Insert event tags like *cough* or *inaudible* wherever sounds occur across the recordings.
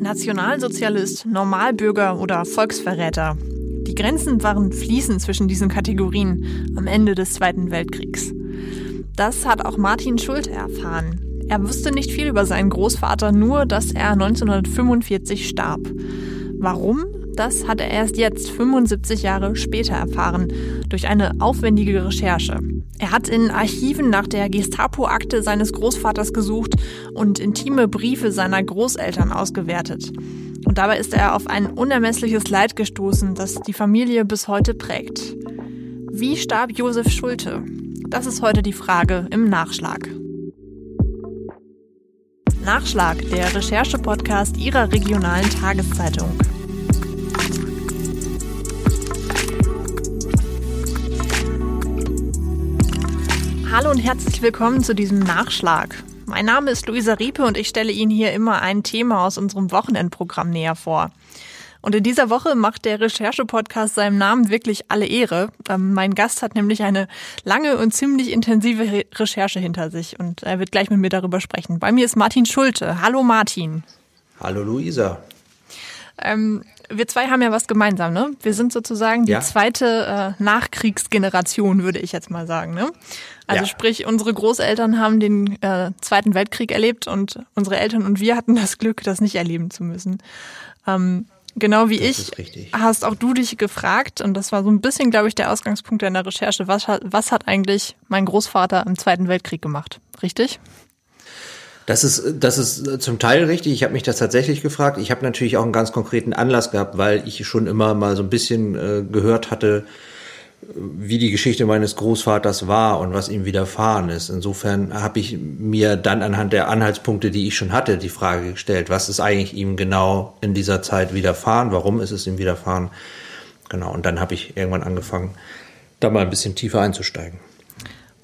Nationalsozialist, Normalbürger oder Volksverräter. Die Grenzen waren fließend zwischen diesen Kategorien am Ende des Zweiten Weltkriegs. Das hat auch Martin Schulte erfahren. Er wusste nicht viel über seinen Großvater, nur dass er 1945 starb. Warum? Das hat er erst jetzt, 75 Jahre später, erfahren, durch eine aufwendige Recherche. Er hat in Archiven nach der Gestapo-Akte seines Großvaters gesucht und intime Briefe seiner Großeltern ausgewertet. Und dabei ist er auf ein unermessliches Leid gestoßen, das die Familie bis heute prägt. Wie starb Josef Schulte? Das ist heute die Frage im Nachschlag. Nachschlag, der Recherche-Podcast Ihrer regionalen Tageszeitung. Hallo und herzlich willkommen zu diesem Nachschlag. Mein Name ist Luisa Riepe und ich stelle Ihnen hier immer ein Thema aus unserem Wochenendprogramm näher vor. Und in dieser Woche macht der Recherche-Podcast seinem Namen wirklich alle Ehre. Ähm, mein Gast hat nämlich eine lange und ziemlich intensive Re Recherche hinter sich und er wird gleich mit mir darüber sprechen. Bei mir ist Martin Schulte. Hallo Martin. Hallo Luisa. Ähm, wir zwei haben ja was gemeinsam, ne? Wir sind sozusagen die ja. zweite äh, Nachkriegsgeneration, würde ich jetzt mal sagen, ne? Also ja. sprich, unsere Großeltern haben den äh, Zweiten Weltkrieg erlebt und unsere Eltern und wir hatten das Glück, das nicht erleben zu müssen. Ähm, genau wie das ich hast auch du dich gefragt und das war so ein bisschen, glaube ich, der Ausgangspunkt deiner Recherche. Was was hat eigentlich mein Großvater im Zweiten Weltkrieg gemacht? Richtig? Das ist, das ist zum Teil richtig. Ich habe mich das tatsächlich gefragt. Ich habe natürlich auch einen ganz konkreten Anlass gehabt, weil ich schon immer mal so ein bisschen äh, gehört hatte, wie die Geschichte meines Großvaters war und was ihm widerfahren ist. Insofern habe ich mir dann anhand der Anhaltspunkte, die ich schon hatte, die Frage gestellt, was ist eigentlich ihm genau in dieser Zeit widerfahren, warum ist es ihm widerfahren. Genau, und dann habe ich irgendwann angefangen, da mal ein bisschen tiefer einzusteigen.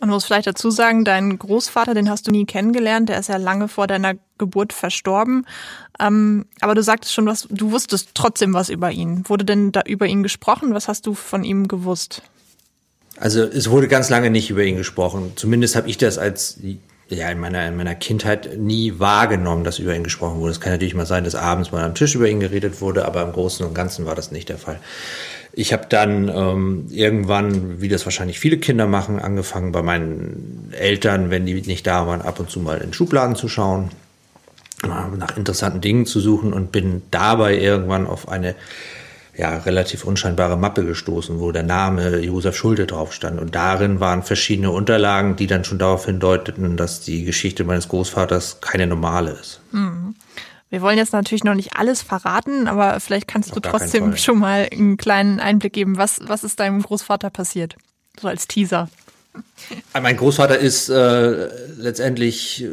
Man muss vielleicht dazu sagen, dein Großvater, den hast du nie kennengelernt, der ist ja lange vor deiner Geburt verstorben. Ähm, aber du sagtest schon, was, du wusstest trotzdem was über ihn. Wurde denn da über ihn gesprochen? Was hast du von ihm gewusst? Also es wurde ganz lange nicht über ihn gesprochen. Zumindest habe ich das als ja in meiner in meiner Kindheit nie wahrgenommen, dass über ihn gesprochen wurde. Es kann natürlich mal sein, dass abends mal am Tisch über ihn geredet wurde, aber im Großen und Ganzen war das nicht der Fall. Ich habe dann ähm, irgendwann, wie das wahrscheinlich viele Kinder machen, angefangen bei meinen Eltern, wenn die nicht da waren, ab und zu mal in Schubladen zu schauen, nach interessanten Dingen zu suchen und bin dabei irgendwann auf eine ja, relativ unscheinbare Mappe gestoßen, wo der Name Josef Schulte drauf stand. Und darin waren verschiedene Unterlagen, die dann schon darauf hindeuteten, dass die Geschichte meines Großvaters keine normale ist. Mhm. Wir wollen jetzt natürlich noch nicht alles verraten, aber vielleicht kannst du trotzdem schon mal einen kleinen Einblick geben. Was, was ist deinem Großvater passiert? So als Teaser. Mein Großvater ist äh, letztendlich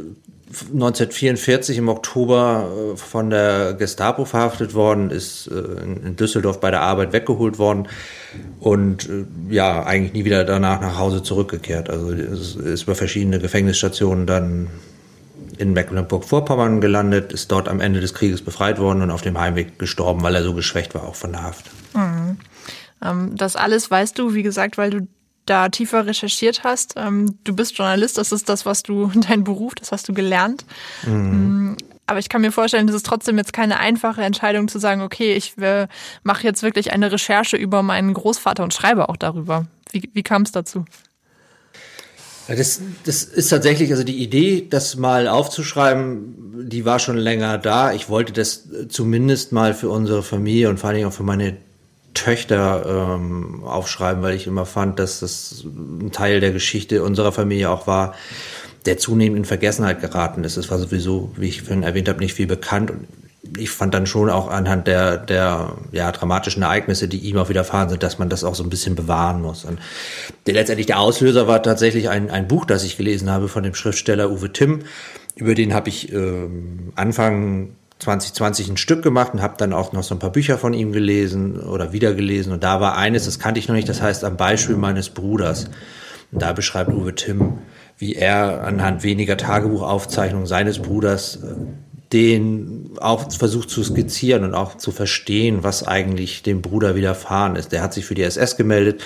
1944 im Oktober äh, von der Gestapo verhaftet worden, ist äh, in Düsseldorf bei der Arbeit weggeholt worden und äh, ja, eigentlich nie wieder danach nach Hause zurückgekehrt. Also ist über verschiedene Gefängnisstationen dann in Mecklenburg-Vorpommern gelandet, ist dort am Ende des Krieges befreit worden und auf dem Heimweg gestorben, weil er so geschwächt war, auch von der Haft. Mhm. Ähm, das alles weißt du, wie gesagt, weil du da tiefer recherchiert hast. Ähm, du bist Journalist, das ist das, was du, *laughs* dein Beruf, das hast du gelernt. Mhm. Mm, aber ich kann mir vorstellen, das ist trotzdem jetzt keine einfache Entscheidung zu sagen, okay, ich äh, mache jetzt wirklich eine Recherche über meinen Großvater und schreibe auch darüber. Wie, wie kam es dazu? Das, das ist tatsächlich, also die Idee, das mal aufzuschreiben, die war schon länger da. Ich wollte das zumindest mal für unsere Familie und vor allen Dingen auch für meine Töchter ähm, aufschreiben, weil ich immer fand, dass das ein Teil der Geschichte unserer Familie auch war, der zunehmend in Vergessenheit geraten ist. Es war sowieso, wie ich vorhin erwähnt habe, nicht viel bekannt. Und ich fand dann schon auch anhand der, der ja, dramatischen Ereignisse, die ihm auch widerfahren sind, dass man das auch so ein bisschen bewahren muss. Und der, letztendlich der Auslöser war tatsächlich ein, ein Buch, das ich gelesen habe von dem Schriftsteller Uwe Timm. Über den habe ich ähm, Anfang 2020 ein Stück gemacht und habe dann auch noch so ein paar Bücher von ihm gelesen oder wieder gelesen. Und da war eines, das kannte ich noch nicht, das heißt am Beispiel meines Bruders. Und da beschreibt Uwe Timm, wie er anhand weniger Tagebuchaufzeichnungen seines Bruders äh, den auch versucht zu skizzieren und auch zu verstehen, was eigentlich dem Bruder widerfahren ist. Der hat sich für die SS gemeldet,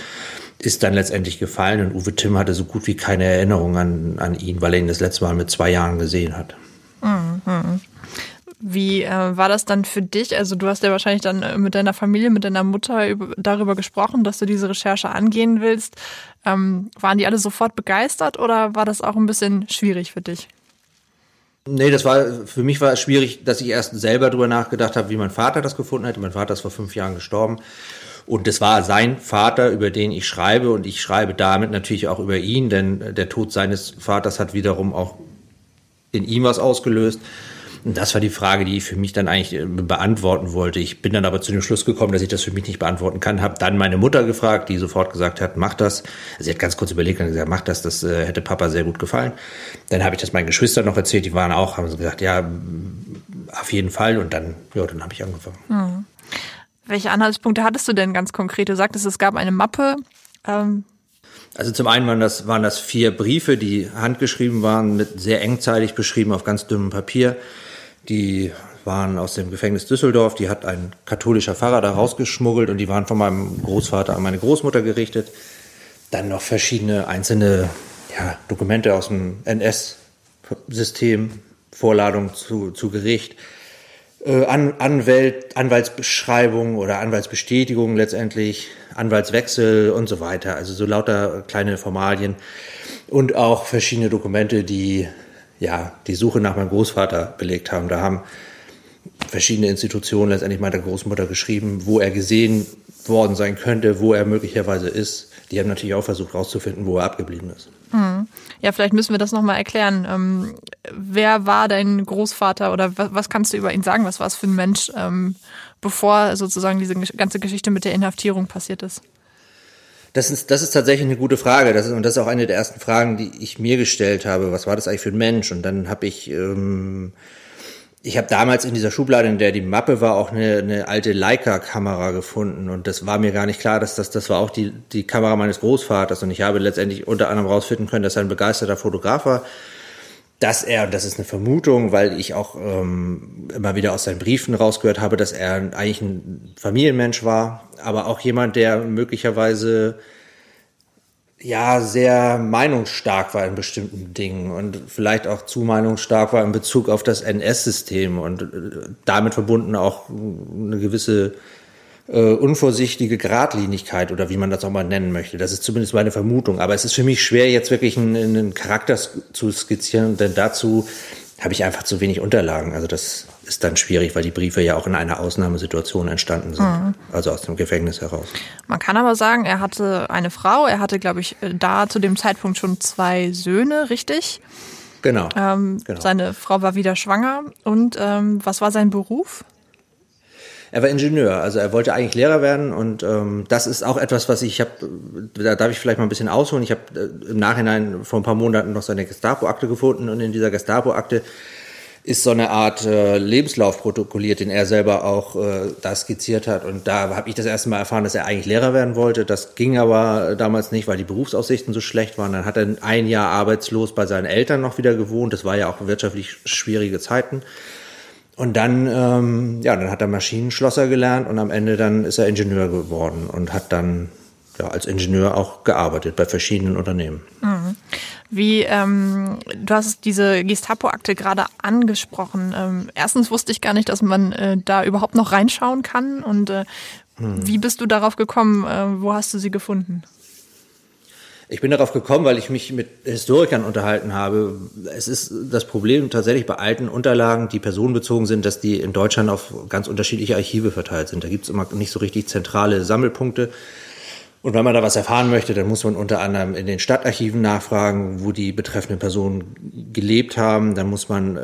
ist dann letztendlich gefallen und Uwe Timm hatte so gut wie keine Erinnerung an, an ihn, weil er ihn das letzte Mal mit zwei Jahren gesehen hat. Mhm. Wie äh, war das dann für dich? Also du hast ja wahrscheinlich dann äh, mit deiner Familie, mit deiner Mutter über, darüber gesprochen, dass du diese Recherche angehen willst. Ähm, waren die alle sofort begeistert oder war das auch ein bisschen schwierig für dich? Nee, das war, für mich war es schwierig, dass ich erst selber drüber nachgedacht habe, wie mein Vater das gefunden hat. Mein Vater ist vor fünf Jahren gestorben. Und das war sein Vater, über den ich schreibe. Und ich schreibe damit natürlich auch über ihn, denn der Tod seines Vaters hat wiederum auch in ihm was ausgelöst. Und das war die Frage, die ich für mich dann eigentlich äh, beantworten wollte. Ich bin dann aber zu dem Schluss gekommen, dass ich das für mich nicht beantworten kann. Habe dann meine Mutter gefragt, die sofort gesagt hat, mach das. Sie hat ganz kurz überlegt und gesagt, mach das, das äh, hätte Papa sehr gut gefallen. Dann habe ich das meinen Geschwistern noch erzählt, die waren auch, haben gesagt, ja, auf jeden Fall. Und dann, ja, dann habe ich angefangen. Mhm. Welche Anhaltspunkte hattest du denn ganz konkret? Du sagtest, es gab eine Mappe. Ähm also zum einen waren das, waren das vier Briefe, die handgeschrieben waren, mit sehr engzeitig beschrieben auf ganz dünnem Papier. Die waren aus dem Gefängnis Düsseldorf. Die hat ein katholischer Pfarrer da rausgeschmuggelt und die waren von meinem Großvater an meine Großmutter gerichtet. Dann noch verschiedene einzelne ja, Dokumente aus dem NS-System, Vorladung zu, zu Gericht, äh, An Anwält, Anwaltsbeschreibung oder Anwaltsbestätigung letztendlich, Anwaltswechsel und so weiter. Also so lauter kleine Formalien und auch verschiedene Dokumente, die ja, die Suche nach meinem Großvater belegt haben. Da haben verschiedene Institutionen letztendlich meiner Großmutter geschrieben, wo er gesehen worden sein könnte, wo er möglicherweise ist. Die haben natürlich auch versucht herauszufinden, wo er abgeblieben ist. Hm. Ja, vielleicht müssen wir das nochmal erklären. Ähm, wer war dein Großvater oder was, was, kannst du über ihn sagen? Was war es für ein Mensch, ähm, bevor sozusagen diese ganze Geschichte mit der Inhaftierung passiert ist? Das ist, das ist tatsächlich eine gute Frage. Das ist, und das ist auch eine der ersten Fragen, die ich mir gestellt habe. Was war das eigentlich für ein Mensch? Und dann habe ich, ähm, ich habe damals in dieser Schublade, in der die Mappe war, auch eine, eine alte Leica-Kamera gefunden. Und das war mir gar nicht klar, dass das, das war auch die, die Kamera meines Großvaters. Und ich habe letztendlich unter anderem rausfinden können, dass er ein begeisterter Fotograf war dass er, und das ist eine Vermutung, weil ich auch ähm, immer wieder aus seinen Briefen rausgehört habe, dass er eigentlich ein Familienmensch war, aber auch jemand, der möglicherweise ja sehr meinungsstark war in bestimmten Dingen und vielleicht auch zu meinungsstark war in Bezug auf das NS-System und äh, damit verbunden auch eine gewisse äh, unvorsichtige Gradlinigkeit oder wie man das auch mal nennen möchte. Das ist zumindest meine Vermutung. Aber es ist für mich schwer, jetzt wirklich einen, einen Charakter zu skizzieren, denn dazu habe ich einfach zu wenig Unterlagen. Also das ist dann schwierig, weil die Briefe ja auch in einer Ausnahmesituation entstanden sind, mhm. also aus dem Gefängnis heraus. Man kann aber sagen, er hatte eine Frau, er hatte, glaube ich, da zu dem Zeitpunkt schon zwei Söhne, richtig? Genau. Ähm, genau. Seine Frau war wieder schwanger. Und ähm, was war sein Beruf? Er war Ingenieur, also er wollte eigentlich Lehrer werden und ähm, das ist auch etwas, was ich habe, da darf ich vielleicht mal ein bisschen ausholen. Ich habe äh, im Nachhinein vor ein paar Monaten noch seine Gestapo-Akte gefunden und in dieser Gestapo-Akte ist so eine Art äh, Lebenslauf protokolliert, den er selber auch äh, da skizziert hat. Und da habe ich das erste Mal erfahren, dass er eigentlich Lehrer werden wollte. Das ging aber damals nicht, weil die Berufsaussichten so schlecht waren. Dann hat er ein Jahr arbeitslos bei seinen Eltern noch wieder gewohnt. Das war ja auch wirtschaftlich schwierige Zeiten. Und dann, ähm, ja, dann hat er Maschinenschlosser gelernt und am Ende dann ist er Ingenieur geworden und hat dann ja, als Ingenieur auch gearbeitet bei verschiedenen Unternehmen. Mhm. Wie, ähm, du hast diese Gestapo-Akte gerade angesprochen. Ähm, erstens wusste ich gar nicht, dass man äh, da überhaupt noch reinschauen kann. Und äh, hm. wie bist du darauf gekommen? Äh, wo hast du sie gefunden? Ich bin darauf gekommen, weil ich mich mit Historikern unterhalten habe. Es ist das Problem tatsächlich bei alten Unterlagen, die personenbezogen sind, dass die in Deutschland auf ganz unterschiedliche Archive verteilt sind. Da gibt es immer nicht so richtig zentrale Sammelpunkte. Und wenn man da was erfahren möchte, dann muss man unter anderem in den Stadtarchiven nachfragen, wo die betreffenden Personen gelebt haben. Dann muss man äh,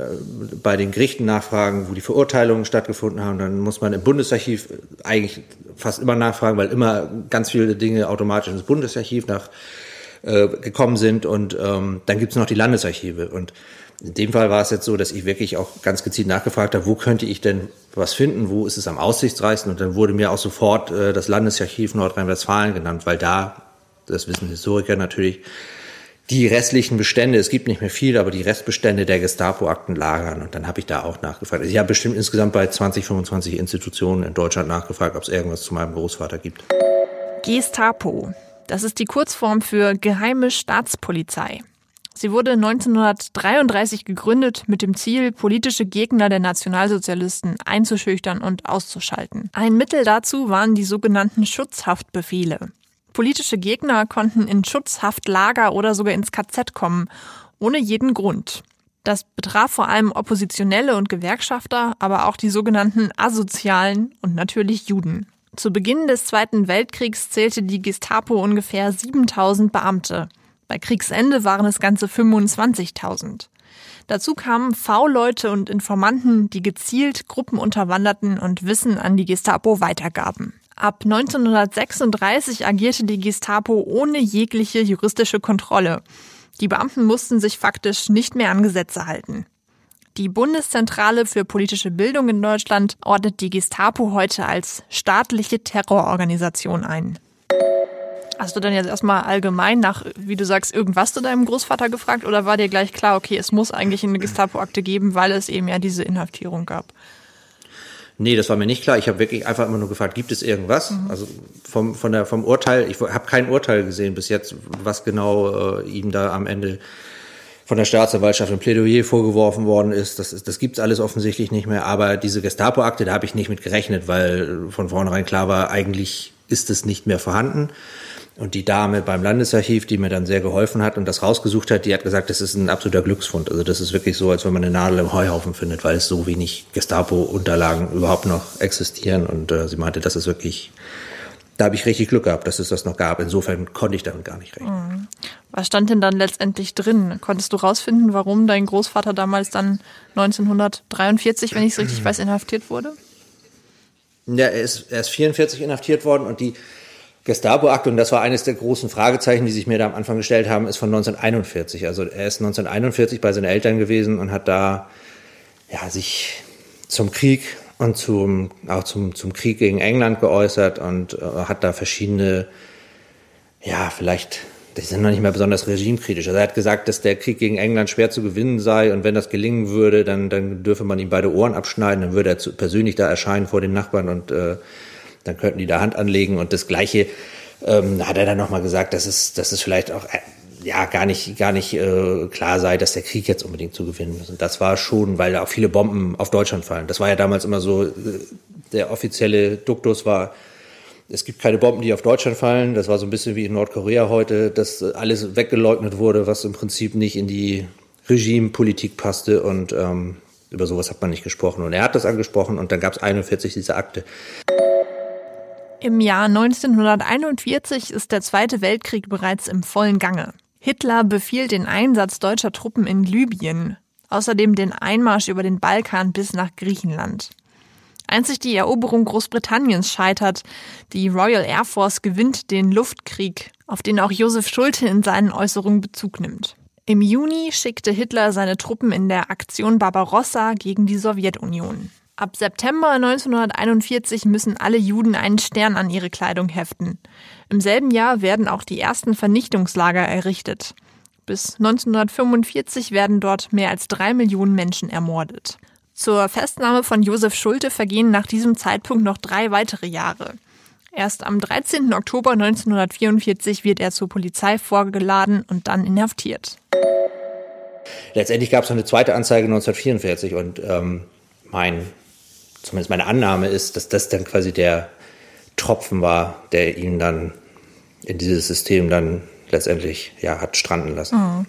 bei den Gerichten nachfragen, wo die Verurteilungen stattgefunden haben. Dann muss man im Bundesarchiv eigentlich fast immer nachfragen, weil immer ganz viele Dinge automatisch ins Bundesarchiv nach äh, gekommen sind. Und ähm, dann gibt's noch die Landesarchive. Und in dem Fall war es jetzt so, dass ich wirklich auch ganz gezielt nachgefragt habe, wo könnte ich denn was finden, wo ist es am aussichtsreichsten? Und dann wurde mir auch sofort äh, das Landesarchiv Nordrhein-Westfalen genannt, weil da, das wissen Historiker natürlich, die restlichen Bestände, es gibt nicht mehr viel, aber die Restbestände der Gestapo-Akten lagern. Und dann habe ich da auch nachgefragt. Ich habe bestimmt insgesamt bei 20, 25 Institutionen in Deutschland nachgefragt, ob es irgendwas zu meinem Großvater gibt. Gestapo. Das ist die Kurzform für Geheime Staatspolizei. Sie wurde 1933 gegründet mit dem Ziel, politische Gegner der Nationalsozialisten einzuschüchtern und auszuschalten. Ein Mittel dazu waren die sogenannten Schutzhaftbefehle. Politische Gegner konnten in Schutzhaftlager oder sogar ins KZ kommen, ohne jeden Grund. Das betraf vor allem Oppositionelle und Gewerkschafter, aber auch die sogenannten Asozialen und natürlich Juden. Zu Beginn des Zweiten Weltkriegs zählte die Gestapo ungefähr 7000 Beamte. Bei Kriegsende waren es ganze 25.000. Dazu kamen V-Leute und Informanten, die gezielt Gruppen unterwanderten und Wissen an die Gestapo weitergaben. Ab 1936 agierte die Gestapo ohne jegliche juristische Kontrolle. Die Beamten mussten sich faktisch nicht mehr an Gesetze halten. Die Bundeszentrale für politische Bildung in Deutschland ordnet die Gestapo heute als staatliche Terrororganisation ein. Hast du dann jetzt erstmal allgemein nach, wie du sagst, irgendwas zu deinem Großvater gefragt oder war dir gleich klar, okay, es muss eigentlich eine Gestapo-Akte geben, weil es eben ja diese Inhaftierung gab? Nee, das war mir nicht klar. Ich habe wirklich einfach immer nur gefragt, gibt es irgendwas? Mhm. Also vom, von der, vom Urteil, ich habe kein Urteil gesehen bis jetzt, was genau äh, ihm da am Ende von der Staatsanwaltschaft im Plädoyer vorgeworfen worden ist. Das, das gibt's alles offensichtlich nicht mehr. Aber diese Gestapo-Akte, da habe ich nicht mit gerechnet, weil von vornherein klar war, eigentlich ist es nicht mehr vorhanden. Und die Dame beim Landesarchiv, die mir dann sehr geholfen hat und das rausgesucht hat, die hat gesagt, das ist ein absoluter Glücksfund. Also das ist wirklich so, als wenn man eine Nadel im Heuhaufen findet, weil es so wenig Gestapo-Unterlagen überhaupt noch existieren. Und äh, sie meinte, das ist wirklich, da habe ich richtig Glück gehabt, dass es das noch gab. Insofern konnte ich damit gar nicht rechnen. Mhm. Was stand denn dann letztendlich drin? Konntest du rausfinden, warum dein Großvater damals dann 1943, wenn ich es richtig weiß, inhaftiert wurde? Ja, er ist, er ist 44 inhaftiert worden und die Gestapo-Akt, und das war eines der großen Fragezeichen, die sich mir da am Anfang gestellt haben, ist von 1941. Also er ist 1941 bei seinen Eltern gewesen und hat da ja, sich zum Krieg und zum, auch zum, zum Krieg gegen England geäußert und äh, hat da verschiedene, ja, vielleicht, die sind noch nicht mehr besonders regimekritisch. Also er hat gesagt, dass der Krieg gegen England schwer zu gewinnen sei und wenn das gelingen würde, dann, dann dürfe man ihm beide Ohren abschneiden, dann würde er zu, persönlich da erscheinen vor den Nachbarn und äh, dann könnten die da Hand anlegen und das Gleiche ähm, hat er dann nochmal gesagt, dass es, dass es vielleicht auch äh, ja gar nicht gar nicht äh, klar sei, dass der Krieg jetzt unbedingt zu gewinnen ist. Und das war schon, weil da auch viele Bomben auf Deutschland fallen. Das war ja damals immer so, äh, der offizielle Duktus war, es gibt keine Bomben, die auf Deutschland fallen. Das war so ein bisschen wie in Nordkorea heute, dass alles weggeleugnet wurde, was im Prinzip nicht in die Regimepolitik passte und ähm, über sowas hat man nicht gesprochen. Und er hat das angesprochen und dann gab es 41 diese Akte. Im Jahr 1941 ist der Zweite Weltkrieg bereits im vollen Gange. Hitler befiehlt den Einsatz deutscher Truppen in Libyen, außerdem den Einmarsch über den Balkan bis nach Griechenland. Einzig die Eroberung Großbritanniens scheitert. Die Royal Air Force gewinnt den Luftkrieg, auf den auch Josef Schulte in seinen Äußerungen Bezug nimmt. Im Juni schickte Hitler seine Truppen in der Aktion Barbarossa gegen die Sowjetunion. Ab September 1941 müssen alle Juden einen Stern an ihre Kleidung heften. Im selben Jahr werden auch die ersten Vernichtungslager errichtet. Bis 1945 werden dort mehr als drei Millionen Menschen ermordet. Zur Festnahme von Josef Schulte vergehen nach diesem Zeitpunkt noch drei weitere Jahre. Erst am 13. Oktober 1944 wird er zur Polizei vorgeladen und dann inhaftiert. Letztendlich gab es noch eine zweite Anzeige 1944 und ähm, mein zumindest meine Annahme ist, dass das dann quasi der Tropfen war, der ihn dann in dieses System dann letztendlich ja hat stranden lassen. Mhm.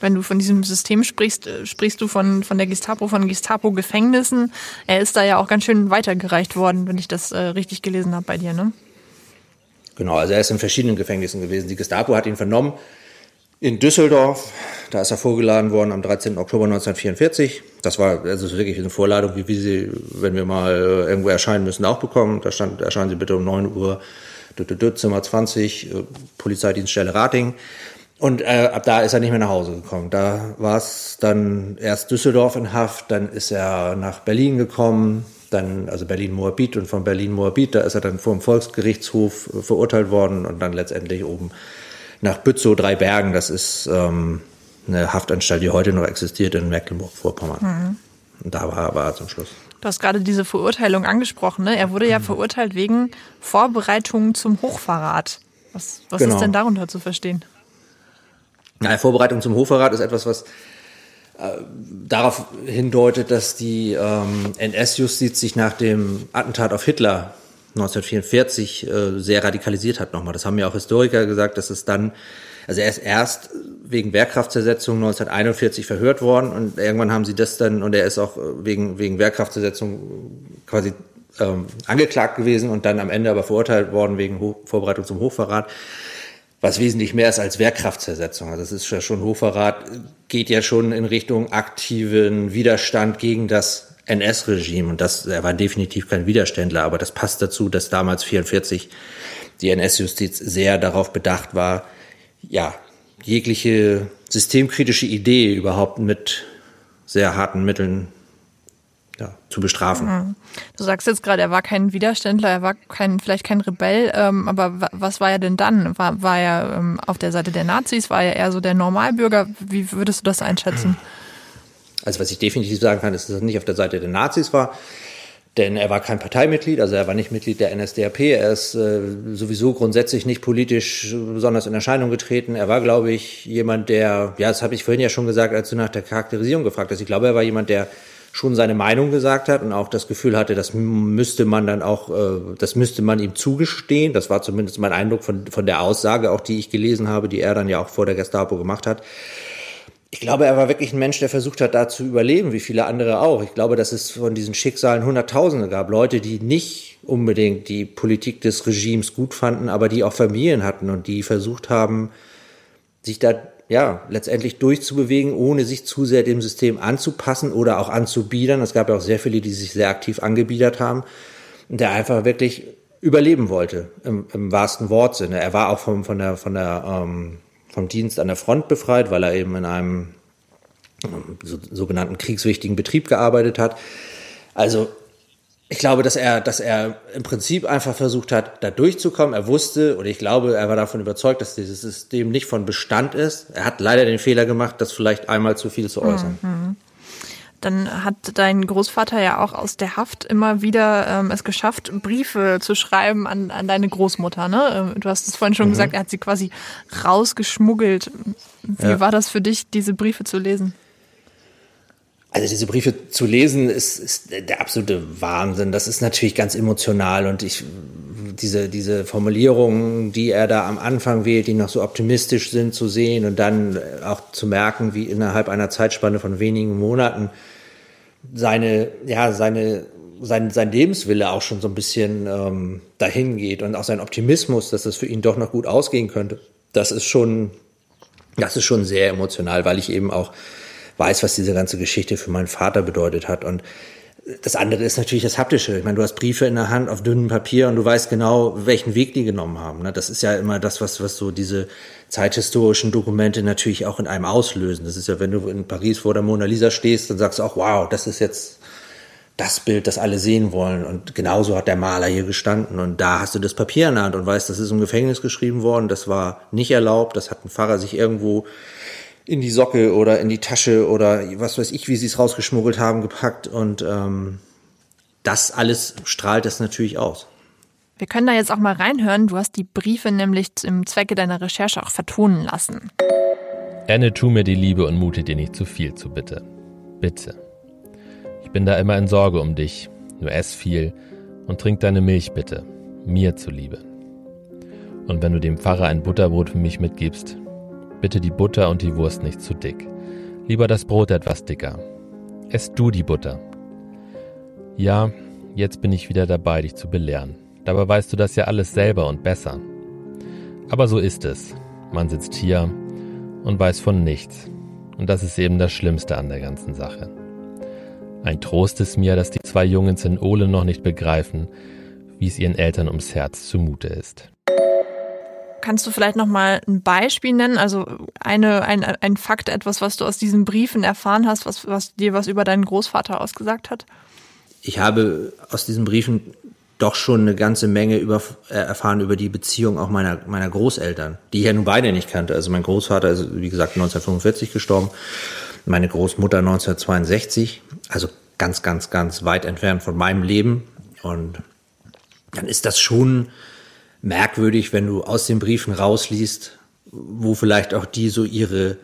Wenn du von diesem System sprichst, äh, sprichst du von, von der Gestapo, von Gestapo-Gefängnissen. Er ist da ja auch ganz schön weitergereicht worden, wenn ich das äh, richtig gelesen habe bei dir, ne? Genau, also er ist in verschiedenen Gefängnissen gewesen. Die Gestapo hat ihn vernommen in Düsseldorf. Da ist er vorgeladen worden am 13. Oktober 1944. Das war also wirklich eine Vorladung, wie wir sie, wenn wir mal äh, irgendwo erscheinen müssen, auch bekommen. Da stand, erscheinen Sie bitte um 9 Uhr, Zimmer 20, äh, Polizeidienststelle Rating. Und äh, ab da ist er nicht mehr nach Hause gekommen. Da war es dann erst Düsseldorf in Haft, dann ist er nach Berlin gekommen, dann also Berlin-Moabit und von Berlin-Moabit, da ist er dann vor dem Volksgerichtshof verurteilt worden und dann letztendlich oben nach Bützow, drei Bergen. Das ist ähm, eine Haftanstalt, die heute noch existiert in Mecklenburg-Vorpommern. Mhm. Da war, war er zum Schluss. Du hast gerade diese Verurteilung angesprochen. Ne? Er wurde ja mhm. verurteilt wegen Vorbereitungen zum Hochverrat. Was, was genau. ist denn darunter zu verstehen? Ja, Vorbereitung zum Hochverrat ist etwas, was äh, darauf hindeutet, dass die ähm, NS-Justiz sich nach dem Attentat auf Hitler 1944 äh, sehr radikalisiert hat nochmal. Das haben ja auch Historiker gesagt, dass es dann, also er ist erst wegen Wehrkraftzersetzung 1941 verhört worden und irgendwann haben sie das dann, und er ist auch wegen, wegen Wehrkraftzersetzung quasi ähm, angeklagt gewesen und dann am Ende aber verurteilt worden wegen Ho Vorbereitung zum Hochverrat was wesentlich mehr ist als Wehrkraftzersetzung. Also das ist ja schon Hochverrat, geht ja schon in Richtung aktiven Widerstand gegen das NS-Regime. Und das, er war definitiv kein Widerständler, aber das passt dazu, dass damals 44 die NS-Justiz sehr darauf bedacht war, ja, jegliche systemkritische Idee überhaupt mit sehr harten Mitteln ja, zu bestrafen. Mhm. Du sagst jetzt gerade, er war kein Widerständler, er war kein, vielleicht kein Rebell, ähm, aber was war er denn dann? War, war er ähm, auf der Seite der Nazis? War er eher so der Normalbürger? Wie würdest du das einschätzen? Also was ich definitiv sagen kann, ist, dass er nicht auf der Seite der Nazis war, denn er war kein Parteimitglied, also er war nicht Mitglied der NSDAP, er ist äh, sowieso grundsätzlich nicht politisch besonders in Erscheinung getreten. Er war, glaube ich, jemand, der, ja, das habe ich vorhin ja schon gesagt, als du nach der Charakterisierung gefragt hast, ich glaube, er war jemand, der schon seine Meinung gesagt hat und auch das Gefühl hatte, das müsste man dann auch, äh, das müsste man ihm zugestehen. Das war zumindest mein Eindruck von, von der Aussage, auch die ich gelesen habe, die er dann ja auch vor der Gestapo gemacht hat. Ich glaube, er war wirklich ein Mensch, der versucht hat, da zu überleben, wie viele andere auch. Ich glaube, dass es von diesen Schicksalen Hunderttausende gab. Leute, die nicht unbedingt die Politik des Regimes gut fanden, aber die auch Familien hatten und die versucht haben, sich da ja, letztendlich durchzubewegen, ohne sich zu sehr dem System anzupassen oder auch anzubiedern. Es gab ja auch sehr viele, die sich sehr aktiv angebiedert haben und der einfach wirklich überleben wollte, im, im wahrsten Wortsinne. Er war auch vom, von der, von der, ähm, vom Dienst an der Front befreit, weil er eben in einem so, sogenannten kriegswichtigen Betrieb gearbeitet hat. Also ich glaube, dass er, dass er im Prinzip einfach versucht hat, da durchzukommen. Er wusste, oder ich glaube, er war davon überzeugt, dass dieses System nicht von Bestand ist. Er hat leider den Fehler gemacht, das vielleicht einmal zu viel zu äußern. Mhm. Dann hat dein Großvater ja auch aus der Haft immer wieder ähm, es geschafft, Briefe zu schreiben an, an deine Großmutter. Ne? Ähm, du hast es vorhin schon mhm. gesagt, er hat sie quasi rausgeschmuggelt. Wie ja. war das für dich, diese Briefe zu lesen? Also diese Briefe zu lesen ist, ist der absolute Wahnsinn. Das ist natürlich ganz emotional und ich diese diese Formulierungen, die er da am Anfang wählt, die noch so optimistisch sind zu sehen und dann auch zu merken, wie innerhalb einer Zeitspanne von wenigen Monaten seine ja seine sein, sein Lebenswille auch schon so ein bisschen ähm, dahin geht und auch sein Optimismus, dass es für ihn doch noch gut ausgehen könnte. Das ist schon das ist schon sehr emotional, weil ich eben auch weiß, was diese ganze Geschichte für meinen Vater bedeutet hat. Und das andere ist natürlich das Haptische. Ich meine, du hast Briefe in der Hand auf dünnem Papier und du weißt genau, welchen Weg die genommen haben. Ne? Das ist ja immer das, was, was so diese zeithistorischen Dokumente natürlich auch in einem auslösen. Das ist ja, wenn du in Paris vor der Mona Lisa stehst, dann sagst du auch, wow, das ist jetzt das Bild, das alle sehen wollen. Und genauso hat der Maler hier gestanden. Und da hast du das Papier in der Hand und weißt, das ist im Gefängnis geschrieben worden. Das war nicht erlaubt. Das hat ein Pfarrer sich irgendwo in die Socke oder in die Tasche oder was weiß ich, wie sie es rausgeschmuggelt haben, gepackt und ähm, das alles strahlt es natürlich aus. Wir können da jetzt auch mal reinhören. Du hast die Briefe nämlich im Zwecke deiner Recherche auch vertonen lassen. Anne, tu mir die Liebe und mute dir nicht zu viel zu, bitte. Bitte. Ich bin da immer in Sorge um dich. Nur ess viel und trink deine Milch bitte. Mir zuliebe. Und wenn du dem Pfarrer ein Butterbrot für mich mitgibst, Bitte die Butter und die Wurst nicht zu dick. Lieber das Brot etwas dicker. Ess du die Butter. Ja, jetzt bin ich wieder dabei, dich zu belehren. Dabei weißt du das ja alles selber und besser. Aber so ist es. Man sitzt hier und weiß von nichts. Und das ist eben das Schlimmste an der ganzen Sache. Ein Trost ist mir, dass die zwei Jungens in Ole noch nicht begreifen, wie es ihren Eltern ums Herz zumute ist. Kannst du vielleicht noch mal ein Beispiel nennen? Also eine, ein, ein Fakt, etwas, was du aus diesen Briefen erfahren hast, was, was dir was über deinen Großvater ausgesagt hat? Ich habe aus diesen Briefen doch schon eine ganze Menge über, äh, erfahren über die Beziehung auch meiner, meiner Großeltern, die ich ja nun beide nicht kannte. Also mein Großvater ist, wie gesagt, 1945 gestorben, meine Großmutter 1962, also ganz, ganz, ganz weit entfernt von meinem Leben. Und dann ist das schon merkwürdig, wenn du aus den Briefen rausliest, wo vielleicht auch die so ihre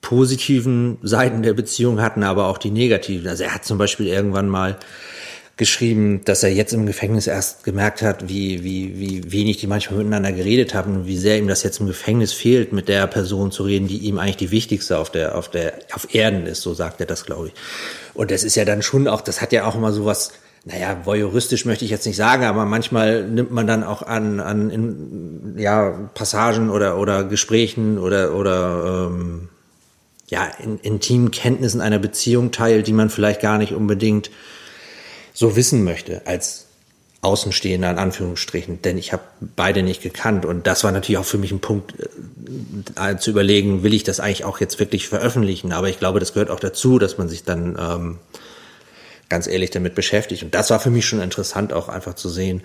positiven Seiten der Beziehung hatten, aber auch die negativen. Also er hat zum Beispiel irgendwann mal geschrieben, dass er jetzt im Gefängnis erst gemerkt hat, wie, wie, wie wenig die manchmal miteinander geredet haben und wie sehr ihm das jetzt im Gefängnis fehlt, mit der Person zu reden, die ihm eigentlich die wichtigste auf der, auf der, auf Erden ist, so sagt er das, glaube ich. Und das ist ja dann schon auch, das hat ja auch immer so was, naja, voyeuristisch möchte ich jetzt nicht sagen, aber manchmal nimmt man dann auch an, an in, ja, Passagen oder, oder Gesprächen oder, oder ähm, ja, in, intimen Kenntnissen einer Beziehung teil, die man vielleicht gar nicht unbedingt so wissen möchte als Außenstehender in Anführungsstrichen, denn ich habe beide nicht gekannt. Und das war natürlich auch für mich ein Punkt äh, zu überlegen, will ich das eigentlich auch jetzt wirklich veröffentlichen, aber ich glaube, das gehört auch dazu, dass man sich dann ähm, ganz ehrlich damit beschäftigt und das war für mich schon interessant auch einfach zu sehen,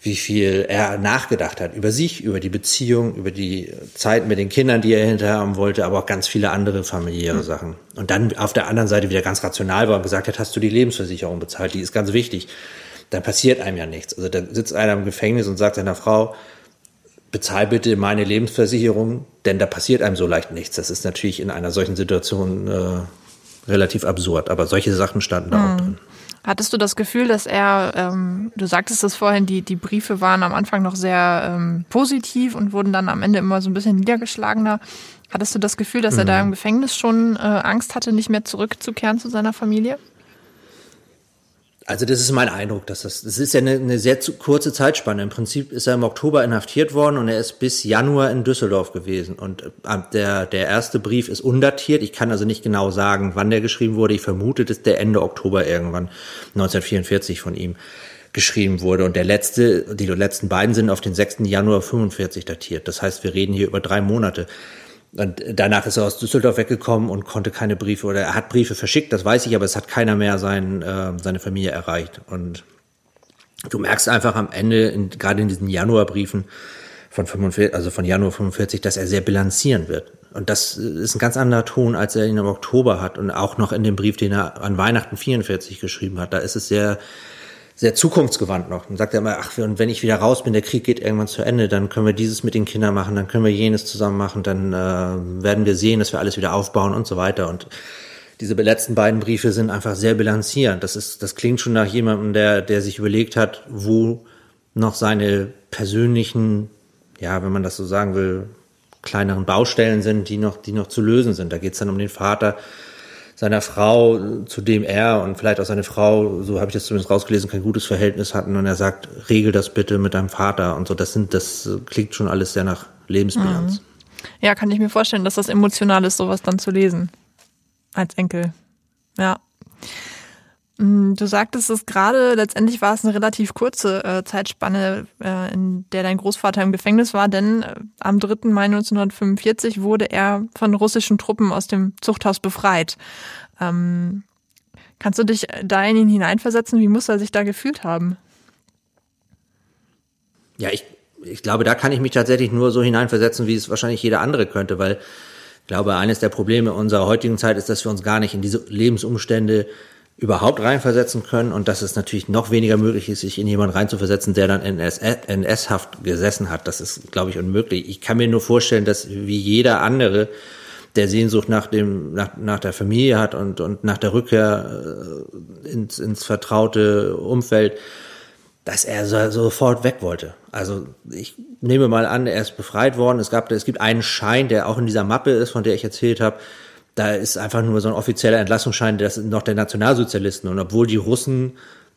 wie viel er nachgedacht hat über sich, über die Beziehung, über die Zeit mit den Kindern, die er hinterher haben wollte, aber auch ganz viele andere familiäre mhm. Sachen. Und dann auf der anderen Seite wieder ganz rational war und gesagt hat, hast du die Lebensversicherung bezahlt, die ist ganz wichtig. Dann passiert einem ja nichts. Also da sitzt einer im Gefängnis und sagt seiner Frau, bezahl bitte meine Lebensversicherung, denn da passiert einem so leicht nichts. Das ist natürlich in einer solchen Situation äh, relativ absurd, aber solche Sachen standen da mhm. auch drin. Hattest du das Gefühl, dass er, ähm, du sagtest es vorhin, die, die Briefe waren am Anfang noch sehr ähm, positiv und wurden dann am Ende immer so ein bisschen niedergeschlagener. Hattest du das Gefühl, dass mhm. er da im Gefängnis schon äh, Angst hatte, nicht mehr zurückzukehren zu seiner Familie? Also das ist mein Eindruck, dass das, das ist ja eine, eine sehr kurze Zeitspanne. Im Prinzip ist er im Oktober inhaftiert worden und er ist bis Januar in Düsseldorf gewesen. Und äh, der, der erste Brief ist undatiert. Ich kann also nicht genau sagen, wann der geschrieben wurde. Ich vermute, dass der Ende Oktober irgendwann 1944 von ihm geschrieben wurde. Und der letzte, die letzten beiden sind auf den 6. Januar 45 datiert. Das heißt, wir reden hier über drei Monate. Und danach ist er aus Düsseldorf weggekommen und konnte keine Briefe oder er hat Briefe verschickt, das weiß ich, aber es hat keiner mehr sein, äh, seine Familie erreicht. Und du merkst einfach am Ende, in, gerade in diesen Januarbriefen von 45, also von Januar 45, dass er sehr bilanzieren wird. Und das ist ein ganz anderer Ton, als er ihn im Oktober hat und auch noch in dem Brief, den er an Weihnachten 44 geschrieben hat. Da ist es sehr, sehr zukunftsgewandt noch. Und sagt er immer, ach, und wenn ich wieder raus bin, der Krieg geht irgendwann zu Ende, dann können wir dieses mit den Kindern machen, dann können wir jenes zusammen machen, dann äh, werden wir sehen, dass wir alles wieder aufbauen und so weiter. Und diese letzten beiden Briefe sind einfach sehr bilanzierend. Das ist, das klingt schon nach jemandem, der, der sich überlegt hat, wo noch seine persönlichen, ja, wenn man das so sagen will, kleineren Baustellen sind, die noch, die noch zu lösen sind. Da geht's dann um den Vater, seiner Frau, zu dem er und vielleicht auch seine Frau, so habe ich das zumindest rausgelesen, kein gutes Verhältnis hatten und er sagt, regel das bitte mit deinem Vater und so. Das sind, das klingt schon alles sehr nach Lebensbilanz. Mhm. Ja, kann ich mir vorstellen, dass das emotional ist, sowas dann zu lesen. Als Enkel. Ja. Mm, du sagtest es gerade, letztendlich war es eine relativ kurze äh, Zeitspanne, äh, in der dein Großvater im Gefängnis war, denn äh, am 3. Mai 1945 wurde er von russischen Truppen aus dem Zuchthaus befreit. Ähm, kannst du dich da in ihn hineinversetzen? Wie muss er sich da gefühlt haben? Ja, ich, ich glaube, da kann ich mich tatsächlich nur so hineinversetzen, wie es wahrscheinlich jeder andere könnte, weil ich glaube, eines der Probleme unserer heutigen Zeit ist, dass wir uns gar nicht in diese Lebensumstände überhaupt reinversetzen können und dass es natürlich noch weniger möglich ist, sich in jemanden reinzuversetzen, der dann NS-Haft gesessen hat. Das ist, glaube ich, unmöglich. Ich kann mir nur vorstellen, dass wie jeder andere der Sehnsucht nach dem nach, nach der Familie hat und und nach der Rückkehr äh, ins, ins vertraute Umfeld, dass er so, sofort weg wollte. Also ich nehme mal an, er ist befreit worden. Es gab es gibt einen Schein, der auch in dieser Mappe ist, von der ich erzählt habe da ist einfach nur so ein offizieller Entlassungsschein, das noch der Nationalsozialisten. Und obwohl die Russen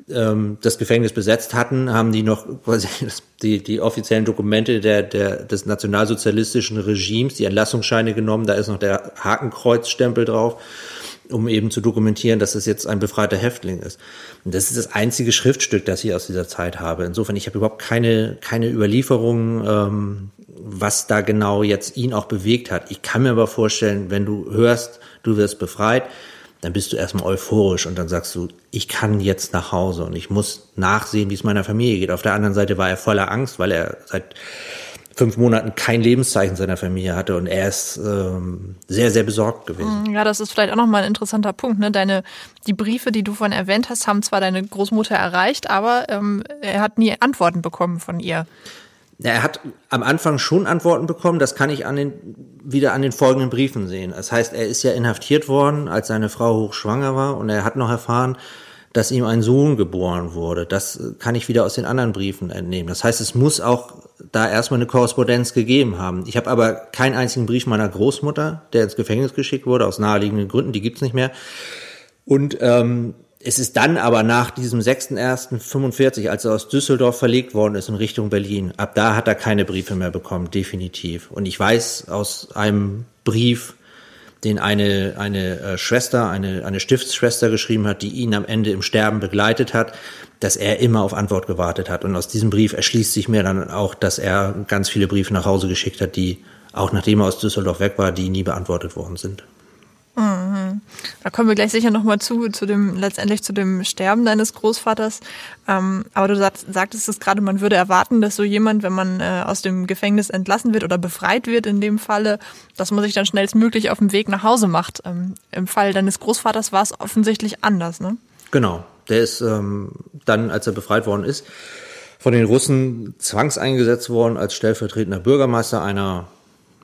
ähm, das Gefängnis besetzt hatten, haben die noch quasi *laughs* die, die offiziellen Dokumente der, der, des nationalsozialistischen Regimes, die Entlassungsscheine genommen, da ist noch der Hakenkreuzstempel drauf um eben zu dokumentieren, dass es jetzt ein befreiter Häftling ist. Und das ist das einzige Schriftstück, das ich aus dieser Zeit habe. Insofern, ich habe überhaupt keine, keine Überlieferung, ähm, was da genau jetzt ihn auch bewegt hat. Ich kann mir aber vorstellen, wenn du hörst, du wirst befreit, dann bist du erstmal euphorisch und dann sagst du, ich kann jetzt nach Hause und ich muss nachsehen, wie es meiner Familie geht. Auf der anderen Seite war er voller Angst, weil er seit fünf Monaten kein Lebenszeichen seiner Familie hatte und er ist ähm, sehr, sehr besorgt gewesen. Mm, ja, das ist vielleicht auch nochmal ein interessanter Punkt. Ne? Deine, die Briefe, die du vorhin erwähnt hast, haben zwar deine Großmutter erreicht, aber ähm, er hat nie Antworten bekommen von ihr. Er hat am Anfang schon Antworten bekommen, das kann ich an den, wieder an den folgenden Briefen sehen. Das heißt, er ist ja inhaftiert worden, als seine Frau hochschwanger war und er hat noch erfahren, dass ihm ein Sohn geboren wurde. Das kann ich wieder aus den anderen Briefen entnehmen. Das heißt, es muss auch da erstmal eine Korrespondenz gegeben haben. Ich habe aber keinen einzigen Brief meiner Großmutter, der ins Gefängnis geschickt wurde, aus naheliegenden Gründen, die gibt's nicht mehr. Und ähm, es ist dann aber nach diesem 6.1.45, als er aus Düsseldorf verlegt worden ist in Richtung Berlin, ab da hat er keine Briefe mehr bekommen, definitiv. Und ich weiß aus einem Brief, den eine, eine äh, Schwester, eine, eine Stiftsschwester geschrieben hat, die ihn am Ende im Sterben begleitet hat, dass er immer auf Antwort gewartet hat. Und aus diesem Brief erschließt sich mir dann auch, dass er ganz viele Briefe nach Hause geschickt hat, die, auch nachdem er aus Düsseldorf weg war, die nie beantwortet worden sind. Mhm. Da kommen wir gleich sicher nochmal zu, zu dem, letztendlich zu dem Sterben deines Großvaters. Ähm, aber du sagst, sagtest es gerade, man würde erwarten, dass so jemand, wenn man äh, aus dem Gefängnis entlassen wird oder befreit wird in dem Falle, dass man sich dann schnellstmöglich auf den Weg nach Hause macht. Ähm, Im Fall deines Großvaters war es offensichtlich anders, ne? Genau. Der ist ähm, dann, als er befreit worden ist, von den Russen zwangseingesetzt worden als stellvertretender Bürgermeister einer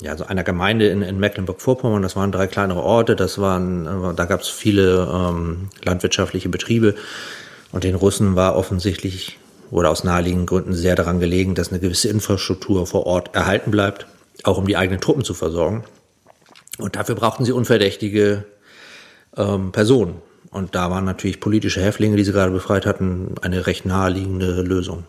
ja, so einer Gemeinde in, in Mecklenburg-Vorpommern. Das waren drei kleinere Orte, das waren, äh, da gab es viele ähm, landwirtschaftliche Betriebe. Und den Russen war offensichtlich oder aus naheliegenden Gründen sehr daran gelegen, dass eine gewisse Infrastruktur vor Ort erhalten bleibt, auch um die eigenen Truppen zu versorgen. Und dafür brauchten sie unverdächtige ähm, Personen. Und da waren natürlich politische Häftlinge, die sie gerade befreit hatten, eine recht naheliegende Lösung.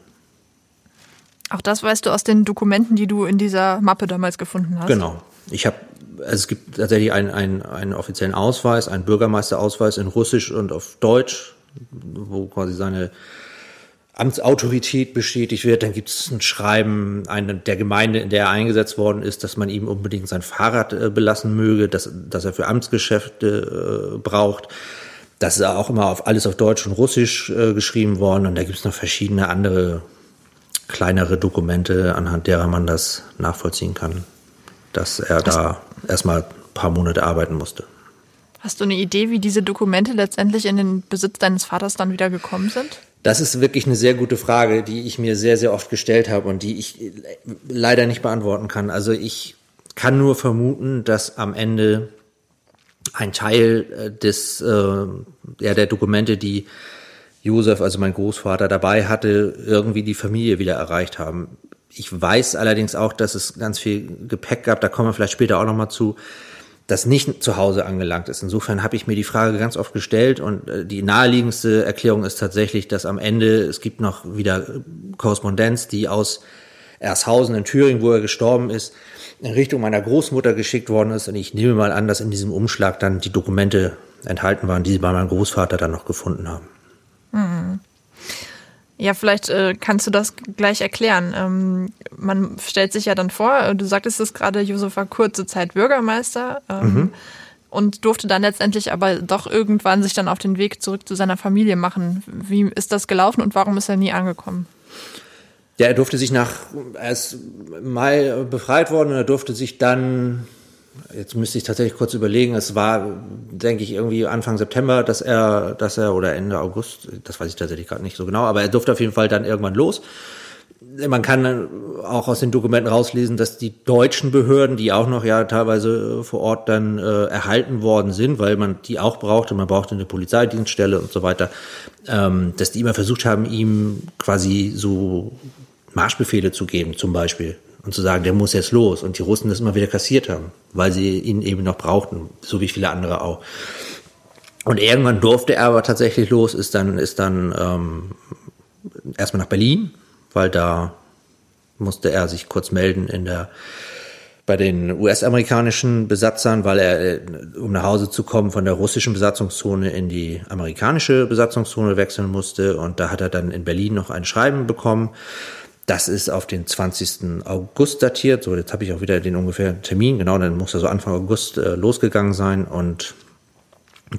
Auch das weißt du aus den Dokumenten, die du in dieser Mappe damals gefunden hast? Genau. Ich habe, also es gibt tatsächlich einen, einen, einen offiziellen Ausweis, einen Bürgermeisterausweis in Russisch und auf Deutsch, wo quasi seine Amtsautorität bestätigt wird. Dann gibt es ein Schreiben eine, der Gemeinde, in der er eingesetzt worden ist, dass man ihm unbedingt sein Fahrrad äh, belassen möge, dass, dass er für Amtsgeschäfte äh, braucht. Das ist auch immer auf alles auf Deutsch und Russisch äh, geschrieben worden. Und da gibt es noch verschiedene andere kleinere Dokumente, anhand derer man das nachvollziehen kann, dass er Hast da erstmal ein paar Monate arbeiten musste. Hast du eine Idee, wie diese Dokumente letztendlich in den Besitz deines Vaters dann wieder gekommen sind? Das ist wirklich eine sehr gute Frage, die ich mir sehr, sehr oft gestellt habe und die ich leider nicht beantworten kann. Also ich kann nur vermuten, dass am Ende ein Teil äh, des, äh, ja, der Dokumente, die Josef, also mein Großvater, dabei hatte, irgendwie die Familie wieder erreicht haben. Ich weiß allerdings auch, dass es ganz viel Gepäck gab, da kommen wir vielleicht später auch nochmal zu, das nicht zu Hause angelangt ist. Insofern habe ich mir die Frage ganz oft gestellt und äh, die naheliegendste Erklärung ist tatsächlich, dass am Ende, es gibt noch wieder Korrespondenz, die aus Ershausen in Thüringen, wo er gestorben ist, in Richtung meiner Großmutter geschickt worden ist. Und ich nehme mal an, dass in diesem Umschlag dann die Dokumente enthalten waren, die sie bei meinem Großvater dann noch gefunden haben. Mhm. Ja, vielleicht äh, kannst du das gleich erklären. Ähm, man stellt sich ja dann vor, äh, du sagtest es gerade, Josef war kurze Zeit Bürgermeister ähm, mhm. und durfte dann letztendlich aber doch irgendwann sich dann auf den Weg zurück zu seiner Familie machen. Wie ist das gelaufen und warum ist er nie angekommen? Ja, er durfte sich nach, er ist Mai befreit worden und er durfte sich dann jetzt müsste ich tatsächlich kurz überlegen, es war, denke ich, irgendwie Anfang September, dass er, dass er, oder Ende August, das weiß ich tatsächlich gerade nicht so genau, aber er durfte auf jeden Fall dann irgendwann los. Man kann auch aus den Dokumenten rauslesen, dass die deutschen Behörden, die auch noch ja teilweise vor Ort dann äh, erhalten worden sind, weil man die auch brauchte, man brauchte eine Polizeidienststelle und so weiter, ähm, dass die immer versucht haben, ihm quasi so Marschbefehle zu geben, zum Beispiel und zu sagen, der muss jetzt los und die Russen das immer wieder kassiert haben, weil sie ihn eben noch brauchten, so wie viele andere auch. Und irgendwann durfte er aber tatsächlich los, ist dann, ist dann ähm, erstmal nach Berlin, weil da musste er sich kurz melden in der bei den US-amerikanischen Besatzern, weil er, äh, um nach Hause zu kommen, von der russischen Besatzungszone in die amerikanische Besatzungszone wechseln musste. Und da hat er dann in Berlin noch ein Schreiben bekommen, das ist auf den 20. August datiert. So, jetzt habe ich auch wieder den ungefähren Termin. Genau, dann muss er so Anfang August äh, losgegangen sein. Und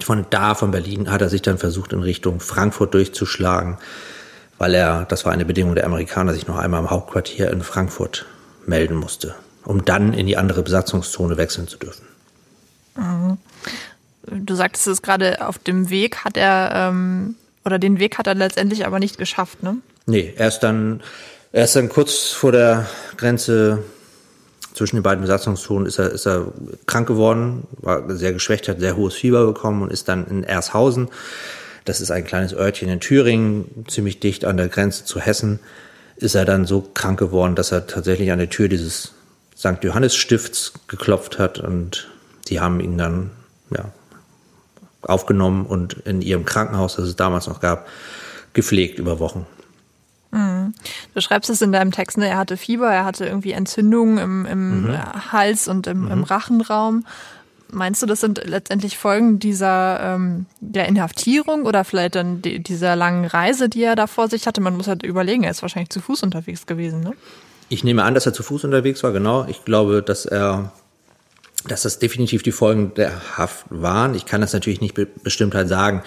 von da, von Berlin, hat er sich dann versucht, in Richtung Frankfurt durchzuschlagen, weil er, das war eine Bedingung der Amerikaner, sich noch einmal im Hauptquartier in Frankfurt melden musste, um dann in die andere Besatzungszone wechseln zu dürfen. Mhm. Du sagtest es gerade, auf dem Weg hat er, ähm, oder den Weg hat er letztendlich aber nicht geschafft, ne? Nee, er ist dann Er ist dann kurz vor der Grenze zwischen den beiden Besatzungszonen ist er, ist er krank geworden, war sehr geschwächt, hat sehr hohes Fieber bekommen und ist dann in Ershausen. Das ist ein kleines Örtchen in Thüringen, ziemlich dicht an der Grenze zu Hessen. Ist er dann so krank geworden, dass er tatsächlich an der Tür dieses St. Johannes Stifts geklopft hat und die haben ihn dann ja, aufgenommen und in ihrem Krankenhaus, das es damals noch gab, gepflegt über Wochen. Mhm. Du schreibst es in deinem Text, ne? er hatte Fieber, er hatte irgendwie Entzündungen im, im mhm. Hals und im, mhm. im, Rachenraum. Meinst du, das sind letztendlich Folgen dieser ähm, der Inhaftierung oder vielleicht dann die, dieser langen Reise, die er da vor sich hatte? Man muss halt überlegen, er ist wahrscheinlich zu Fuß unterwegs gewesen, ne? Ich nehme an, dass er zu Fuß unterwegs war, genau. Ich glaube, dass er, dass das definitiv die Folgen der Haft waren. Ich kann das natürlich nicht be bestimmt halt sagen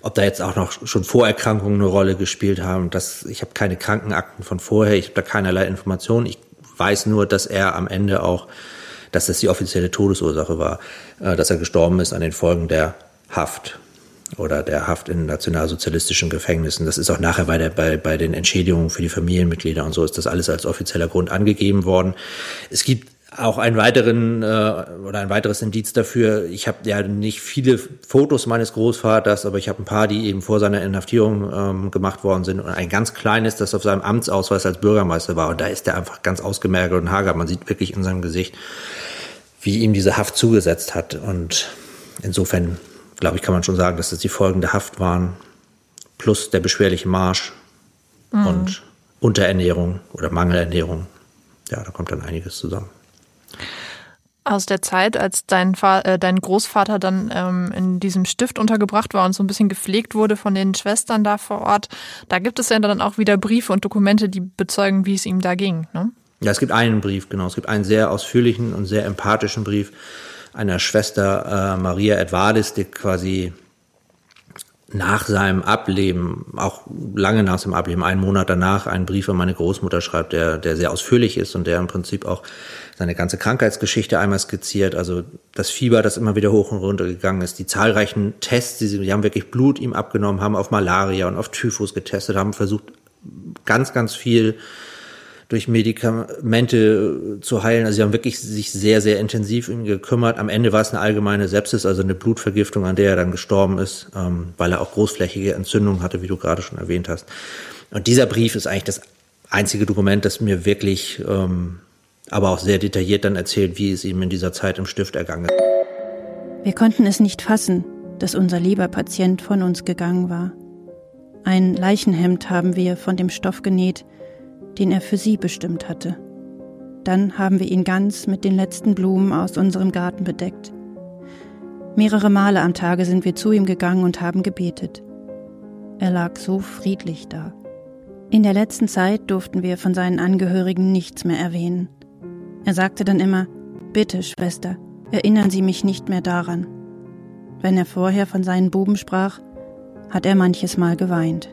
ob da jetzt auch noch schon Vorerkrankungen eine Rolle gespielt haben. Das, ich habe keine Krankenakten von vorher, ich habe da keinerlei Informationen. Ich weiß nur, dass er am Ende auch, dass das die offizielle Todesursache war, äh, dass er gestorben ist an den Folgen der Haft oder der Haft in nationalsozialistischen Gefängnissen. Das ist auch nachher bei, der, bei, bei den Entschädigungen für die Familienmitglieder und so ist das alles als offizieller Grund angegeben worden. Es gibt auch einen weiteren äh, oder ein weiteres Indiz dafür. Ich habe ja nicht viele Fotos meines Großvaters, aber ich habe ein paar, die eben vor seiner Inhaftierung ähm, gemacht worden sind. Und ein ganz kleines, das auf seinem Amtsausweis als Bürgermeister war. Und da ist er einfach ganz ausgemergelt und hager. Man sieht wirklich in seinem Gesicht, wie ihm diese Haft zugesetzt hat. Und insofern, glaube ich, kann man schon sagen, dass das die Folgen der Haft waren. Plus der beschwerliche Marsch mhm. und Unterernährung oder Mangelernährung. Ja, da kommt dann einiges zusammen aus der Zeit, als dein, Fa äh, dein Großvater dann ähm, in diesem Stift untergebracht war und so ein bisschen gepflegt wurde von den Schwestern da vor Ort. Da gibt es ja dann auch wieder Briefe und Dokumente, die bezeugen, wie es ihm da ging. Ne? Ja, es gibt einen Brief, genau. Es gibt einen sehr ausführlichen und sehr empathischen Brief einer Schwester äh, Maria Edvardis, die quasi nach seinem Ableben, auch lange nach seinem Ableben, einen Monat danach, einen Brief an meine Großmutter schreibt, der, der sehr ausführlich ist und der im Prinzip auch seine ganze Krankheitsgeschichte einmal skizziert, also das Fieber, das immer wieder hoch und runter gegangen ist, die zahlreichen Tests, die, sie, die haben wirklich Blut ihm abgenommen, haben auf Malaria und auf Typhus getestet, haben versucht, ganz, ganz viel durch Medikamente zu heilen. Also sie haben wirklich sich sehr, sehr intensiv um ihn gekümmert. Am Ende war es eine allgemeine Sepsis, also eine Blutvergiftung, an der er dann gestorben ist, ähm, weil er auch großflächige Entzündungen hatte, wie du gerade schon erwähnt hast. Und dieser Brief ist eigentlich das einzige Dokument, das mir wirklich, ähm, aber auch sehr detailliert dann erzählt, wie es ihm in dieser Zeit im Stift ergangen ist. Wir konnten es nicht fassen, dass unser lieber Patient von uns gegangen war. Ein Leichenhemd haben wir von dem Stoff genäht, den er für sie bestimmt hatte. Dann haben wir ihn ganz mit den letzten Blumen aus unserem Garten bedeckt. Mehrere Male am Tage sind wir zu ihm gegangen und haben gebetet. Er lag so friedlich da. In der letzten Zeit durften wir von seinen Angehörigen nichts mehr erwähnen. Er sagte dann immer, Bitte, Schwester, erinnern Sie mich nicht mehr daran. Wenn er vorher von seinen Buben sprach, hat er manches Mal geweint.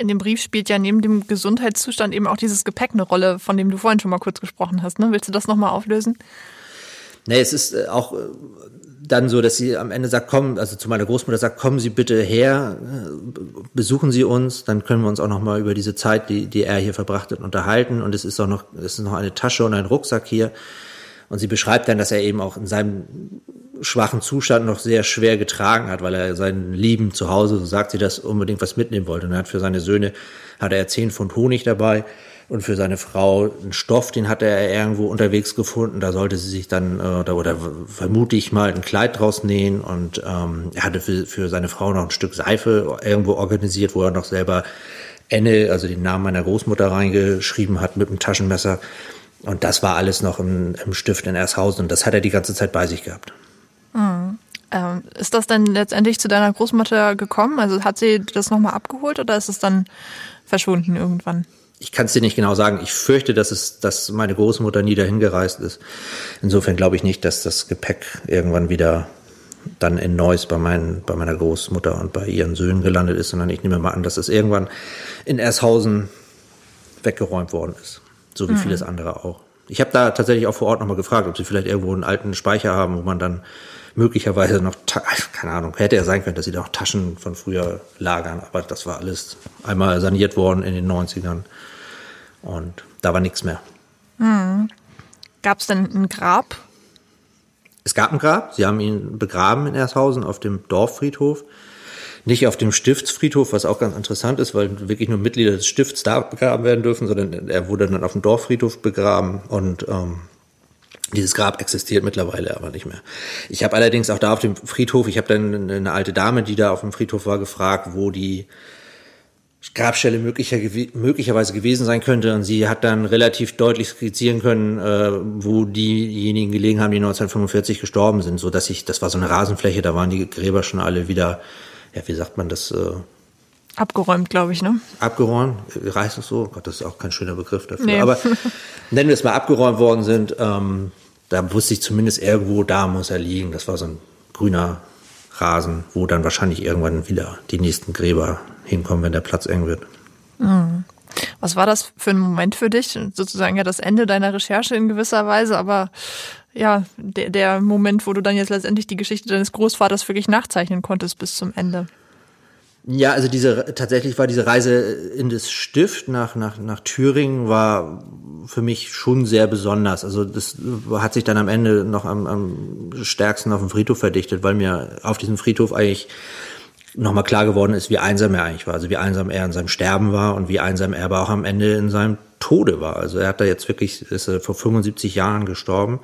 In dem Brief spielt ja neben dem Gesundheitszustand eben auch dieses Gepäck eine Rolle, von dem du vorhin schon mal kurz gesprochen hast. Ne? Willst du das nochmal auflösen? Nee, es ist äh, auch äh, dann so, dass sie am Ende sagt, komm, also zu meiner Großmutter sagt, kommen Sie bitte her, äh, besuchen Sie uns, dann können wir uns auch noch mal über diese Zeit, die, die er hier verbracht hat, unterhalten. Und es ist auch noch, es ist noch eine Tasche und ein Rucksack hier. Und sie beschreibt dann, dass er eben auch in seinem schwachen Zustand noch sehr schwer getragen hat, weil er seinen Lieben zu Hause, so sagt sie das, unbedingt was mitnehmen wollte. Und er hat für seine Söhne, hat er zehn Pfund Honig dabei und für seine Frau einen Stoff, den hatte er irgendwo unterwegs gefunden. Da sollte sie sich dann, äh, oder, oder vermute ich mal, ein Kleid draus nähen. Und ähm, er hatte für, für seine Frau noch ein Stück Seife irgendwo organisiert, wo er noch selber Enne, also den Namen meiner Großmutter reingeschrieben hat mit dem Taschenmesser. Und das war alles noch im, im Stift in Ershausen und das hat er die ganze Zeit bei sich gehabt. Ähm, ist das denn letztendlich zu deiner Großmutter gekommen? Also hat sie das nochmal abgeholt oder ist es dann verschwunden irgendwann? Ich kann es dir nicht genau sagen. Ich fürchte, dass es, dass meine Großmutter nie dahin gereist ist. Insofern glaube ich nicht, dass das Gepäck irgendwann wieder dann in Neuss bei, meinen, bei meiner Großmutter und bei ihren Söhnen gelandet ist, sondern ich nehme mal an, dass es irgendwann in Ershausen weggeräumt worden ist so wie mhm. vieles andere auch. Ich habe da tatsächlich auch vor Ort nochmal gefragt, ob sie vielleicht irgendwo einen alten Speicher haben, wo man dann möglicherweise noch, keine Ahnung, hätte ja sein können, dass sie da auch Taschen von früher lagern, aber das war alles einmal saniert worden in den 90ern und da war nichts mehr. Hm. Gab es denn ein Grab? Es gab ein Grab, sie haben ihn begraben in Ershausen auf dem Dorffriedhof. Nicht auf dem Stiftsfriedhof, was auch ganz interessant ist, weil wirklich nur Mitglieder des Stifts da begraben werden dürfen, sondern er wurde dann auf dem Dorffriedhof begraben und ähm, dieses Grab existiert mittlerweile aber nicht mehr. Ich habe allerdings auch da auf dem Friedhof, ich habe dann eine alte Dame, die da auf dem Friedhof war, gefragt, wo die Grabstelle möglicher, möglicherweise gewesen sein könnte. Und sie hat dann relativ deutlich skizzieren können, äh, wo diejenigen gelegen haben, die 1945 gestorben sind, so dass ich, das war so eine Rasenfläche, da waren die Gräber schon alle wieder, ja, wie sagt man das? Äh, Abgeräumt, glaube ich, ne? Abgeräumt, reißt es so? Gott, das ist auch kein schöner Begriff dafür. Nee. Aber *laughs* nennen wir es mal abgeräumt worden sind, ähm, da wusste ich zumindest irgendwo, da muss er liegen. Das war so ein grüner Rasen, wo dann wahrscheinlich irgendwann wieder die nächsten Gräber hinkommen, wenn der Platz eng wird. Mhm. Was war das für ein Moment für dich? Sozusagen ja das Ende deiner Recherche in gewisser Weise, aber ja, der, der Moment, wo du dann jetzt letztendlich die Geschichte deines Großvaters wirklich nachzeichnen konntest bis zum Ende. Ja, also diese tatsächlich war diese Reise in das Stift nach nach nach Thüringen war für mich schon sehr besonders. Also das hat sich dann am Ende noch am, am stärksten auf dem Friedhof verdichtet, weil mir auf diesem Friedhof eigentlich nochmal klar geworden ist, wie einsam er eigentlich war. Also wie einsam er in seinem Sterben war und wie einsam er aber auch am Ende in seinem Tode war. Also er hat da jetzt wirklich, ist er vor 75 Jahren gestorben.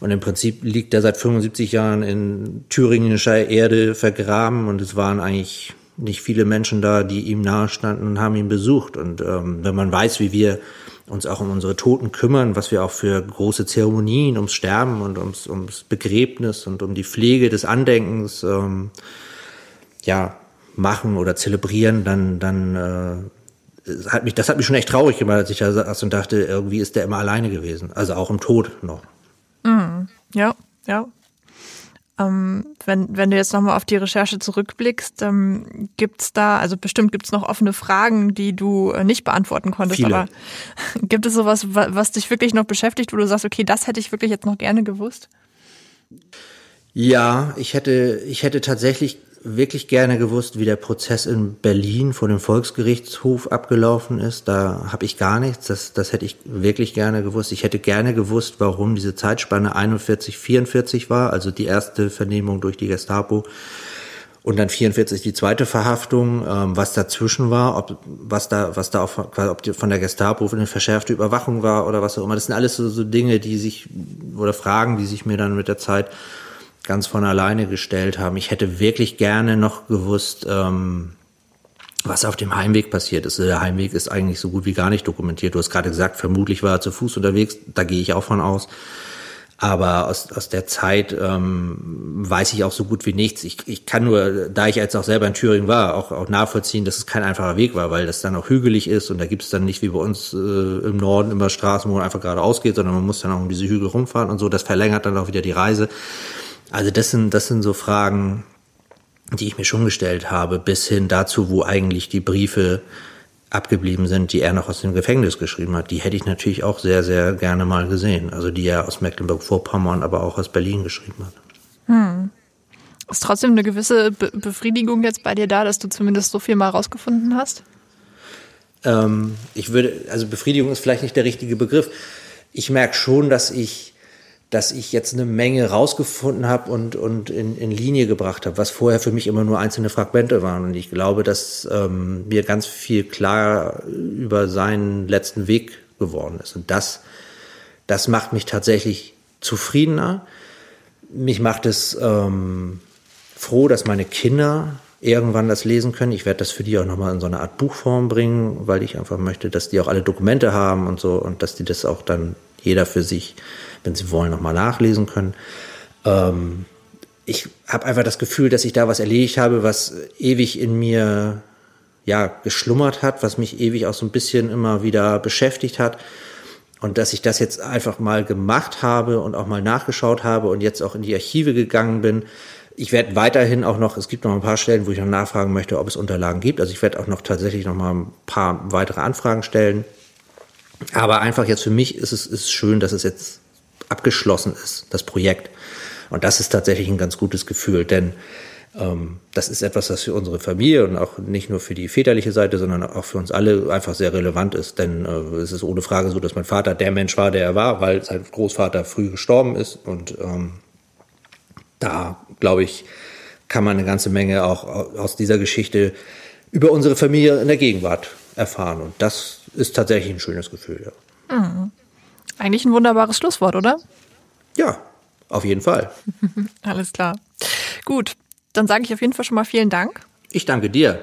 Und im Prinzip liegt er seit 75 Jahren in thüringischer Erde vergraben und es waren eigentlich nicht viele Menschen da, die ihm nahestanden und haben ihn besucht. Und ähm, wenn man weiß, wie wir uns auch um unsere Toten kümmern, was wir auch für große Zeremonien ums Sterben und ums, ums Begräbnis und um die Pflege des Andenkens ähm, ja machen oder zelebrieren, dann dann äh, hat mich das hat mich schon echt traurig gemacht, als ich da saß und dachte, irgendwie ist der immer alleine gewesen, also auch im Tod noch. Mm, ja, ja, ähm, wenn, wenn du jetzt nochmal auf die Recherche zurückblickst, ähm, gibt's da, also bestimmt gibt's noch offene Fragen, die du äh, nicht beantworten konntest, Viele. aber *laughs* gibt es sowas, was dich wirklich noch beschäftigt, wo du sagst, okay, das hätte ich wirklich jetzt noch gerne gewusst? Ja, ich hätte, ich hätte tatsächlich wirklich gerne gewusst, wie der Prozess in Berlin vor dem Volksgerichtshof abgelaufen ist. Da habe ich gar nichts. Das, das hätte ich wirklich gerne gewusst. Ich hätte gerne gewusst, warum diese Zeitspanne 41, 44 war, also die erste Vernehmung durch die Gestapo. Und dann 44 die zweite Verhaftung, ähm, was dazwischen war, ob was da, was da auch ob die von der Gestapo eine verschärfte Überwachung war oder was auch immer. Das sind alles so, so Dinge, die sich oder Fragen, die sich mir dann mit der Zeit ganz von alleine gestellt haben. Ich hätte wirklich gerne noch gewusst, ähm, was auf dem Heimweg passiert ist. Der Heimweg ist eigentlich so gut wie gar nicht dokumentiert. Du hast gerade gesagt, vermutlich war er zu Fuß unterwegs. Da gehe ich auch von aus. Aber aus, aus der Zeit ähm, weiß ich auch so gut wie nichts. Ich, ich kann nur, da ich jetzt auch selber in Thüringen war, auch, auch nachvollziehen, dass es kein einfacher Weg war, weil das dann auch hügelig ist und da gibt es dann nicht wie bei uns äh, im Norden immer Straßen, wo man einfach geradeaus geht, sondern man muss dann auch um diese Hügel rumfahren und so. Das verlängert dann auch wieder die Reise. Also das sind, das sind so Fragen, die ich mir schon gestellt habe, bis hin dazu, wo eigentlich die Briefe abgeblieben sind, die er noch aus dem Gefängnis geschrieben hat. Die hätte ich natürlich auch sehr, sehr gerne mal gesehen. Also die er aus Mecklenburg-Vorpommern, aber auch aus Berlin geschrieben hat. Hm. Ist trotzdem eine gewisse Be Befriedigung jetzt bei dir da, dass du zumindest so viel mal rausgefunden hast? Ähm, ich würde, also Befriedigung ist vielleicht nicht der richtige Begriff. Ich merke schon, dass ich dass ich jetzt eine Menge rausgefunden habe und, und in, in Linie gebracht habe, was vorher für mich immer nur einzelne Fragmente waren. Und ich glaube, dass ähm, mir ganz viel klar über seinen letzten Weg geworden ist. Und das, das macht mich tatsächlich zufriedener. Mich macht es ähm, froh, dass meine Kinder irgendwann das lesen können. Ich werde das für die auch nochmal in so eine Art Buchform bringen, weil ich einfach möchte, dass die auch alle Dokumente haben und so und dass die das auch dann jeder für sich wenn Sie wollen, nochmal nachlesen können. Ähm, ich habe einfach das Gefühl, dass ich da was erledigt habe, was ewig in mir ja geschlummert hat, was mich ewig auch so ein bisschen immer wieder beschäftigt hat. Und dass ich das jetzt einfach mal gemacht habe und auch mal nachgeschaut habe und jetzt auch in die Archive gegangen bin. Ich werde weiterhin auch noch, es gibt noch ein paar Stellen, wo ich noch nachfragen möchte, ob es Unterlagen gibt. Also ich werde auch noch tatsächlich noch mal ein paar weitere Anfragen stellen. Aber einfach jetzt für mich ist es ist schön, dass es jetzt abgeschlossen ist, das Projekt. Und das ist tatsächlich ein ganz gutes Gefühl, denn ähm, das ist etwas, das für unsere Familie und auch nicht nur für die väterliche Seite, sondern auch für uns alle einfach sehr relevant ist. Denn äh, es ist ohne Frage so, dass mein Vater der Mensch war, der er war, weil sein Großvater früh gestorben ist. Und ähm, da, glaube ich, kann man eine ganze Menge auch aus dieser Geschichte über unsere Familie in der Gegenwart erfahren. Und das ist tatsächlich ein schönes Gefühl. Ja. Mhm. Eigentlich ein wunderbares Schlusswort, oder? Ja, auf jeden Fall. *laughs* Alles klar. Gut, dann sage ich auf jeden Fall schon mal vielen Dank. Ich danke dir.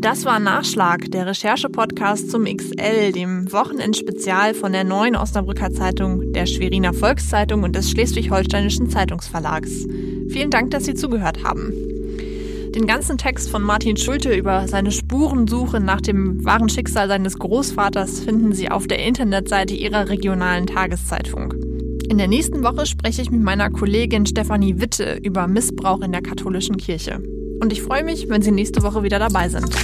Das war Nachschlag, der Recherche-Podcast zum XL, dem Wochenendspezial von der Neuen Osnabrücker Zeitung, der Schweriner Volkszeitung und des Schleswig-Holsteinischen Zeitungsverlags. Vielen Dank, dass Sie zugehört haben. Den ganzen Text von Martin Schulte über seine Spurensuche nach dem wahren Schicksal seines Großvaters finden Sie auf der Internetseite Ihrer regionalen Tageszeitung. In der nächsten Woche spreche ich mit meiner Kollegin Stefanie Witte über Missbrauch in der katholischen Kirche. Und ich freue mich, wenn Sie nächste Woche wieder dabei sind.